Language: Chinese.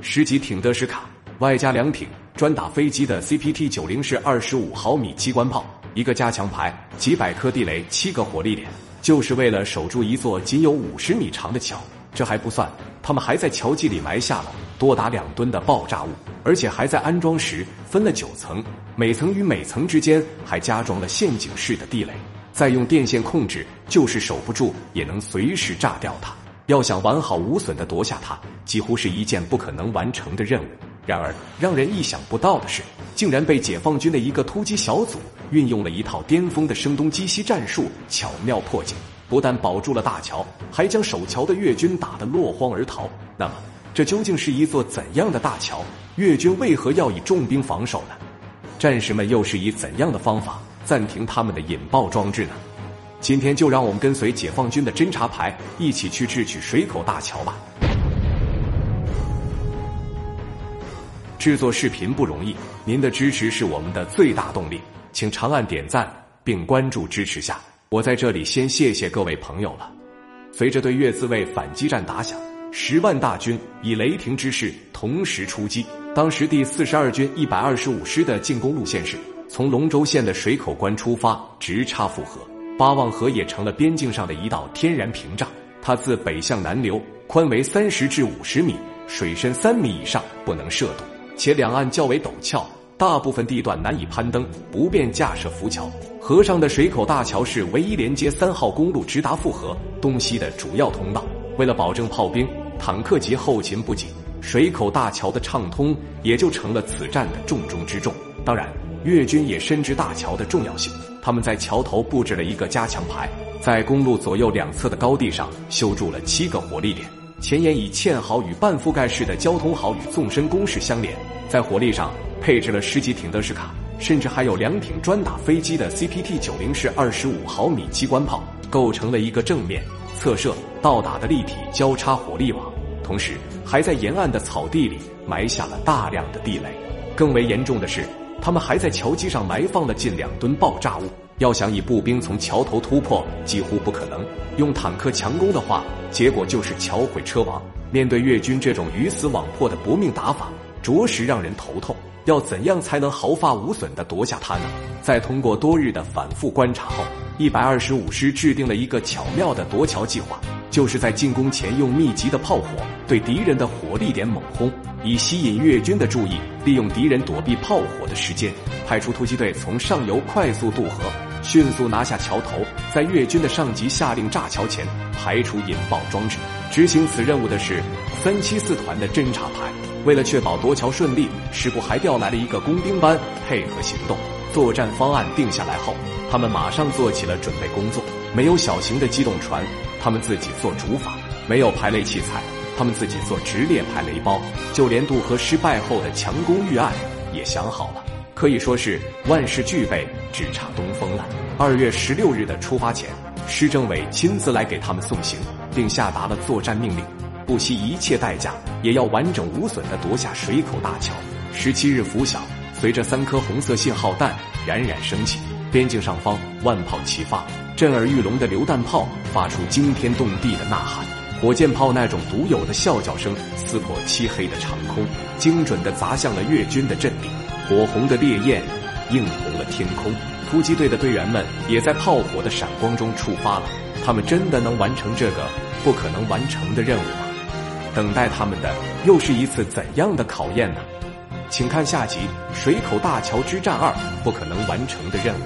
十级挺德什卡，外加两挺专打飞机的 CPT 九零式二十五毫米机关炮，一个加强排，几百颗地雷，七个火力点，就是为了守住一座仅有五十米长的桥。这还不算，他们还在桥基里埋下了多达两吨的爆炸物，而且还在安装时分了九层，每层与每层之间还加装了陷阱式的地雷。再用电线控制，就是守不住也能随时炸掉它。要想完好无损的夺下它，几乎是一件不可能完成的任务。然而，让人意想不到的是，竟然被解放军的一个突击小组运用了一套巅峰的声东击西战术，巧妙破解。不但保住了大桥，还将守桥的越军打得落荒而逃。那么，这究竟是一座怎样的大桥？越军为何要以重兵防守呢？战士们又是以怎样的方法？暂停他们的引爆装置呢？今天就让我们跟随解放军的侦察排，一起去智取水口大桥吧。制作视频不容易，您的支持是我们的最大动力，请长按点赞并关注支持下。我在这里先谢谢各位朋友了。随着对越自卫反击战打响，十万大军以雷霆之势同时出击。当时第四十二军一百二十五师的进攻路线是。从龙州县的水口关出发，直插富河，八望河也成了边境上的一道天然屏障。它自北向南流，宽为三十至五十米，水深三米以上不能涉渡，且两岸较为陡峭，大部分地段难以攀登，不便架设浮桥。河上的水口大桥是唯一连接三号公路直达富河东西的主要通道。为了保证炮兵、坦克及后勤补给，水口大桥的畅通也就成了此战的重中之重。当然。越军也深知大桥的重要性，他们在桥头布置了一个加强排，在公路左右两侧的高地上修筑了七个火力点，前沿以堑壕与半覆盖式的交通壕与纵深工事相连，在火力上配置了十几挺德式卡，甚至还有两挺专打飞机的 CPT 九零式二十五毫米机关炮，构成了一个正面、侧射、倒打的立体交叉火力网，同时还在沿岸的草地里埋下了大量的地雷。更为严重的是。他们还在桥基上埋放了近两吨爆炸物，要想以步兵从桥头突破，几乎不可能。用坦克强攻的话，结果就是桥毁车亡。面对越军这种鱼死网破的搏命打法，着实让人头痛。要怎样才能毫发无损地夺下它呢？在通过多日的反复观察后，一百二十五师制定了一个巧妙的夺桥计划，就是在进攻前用密集的炮火对敌人的火力点猛轰。以吸引越军的注意，利用敌人躲避炮火的时间，派出突击队从上游快速渡河，迅速拿下桥头。在越军的上级下令炸桥前，排除引爆装置。执行此任务的是三七四团的侦察排。为了确保夺桥顺利，师部还调来了一个工兵班配合行动。作战方案定下来后，他们马上做起了准备工作。没有小型的机动船，他们自己做主法；没有排雷器材。他们自己做直列排雷包，就连渡河失败后的强攻预案也想好了，可以说是万事俱备，只差东风了。二月十六日的出发前，施政委亲自来给他们送行，并下达了作战命令，不惜一切代价也要完整无损地夺下水口大桥。十七日拂晓，随着三颗红色信号弹冉冉升起，边境上方万炮齐发，震耳欲聋的榴弹炮发出惊天动地的呐喊。火箭炮那种独有的啸叫声撕破漆黑的长空，精准地砸向了越军的阵地。火红的烈焰映红了天空。突击队的队员们也在炮火的闪光中出发了。他们真的能完成这个不可能完成的任务吗？等待他们的又是一次怎样的考验呢？请看下集《水口大桥之战二：不可能完成的任务》。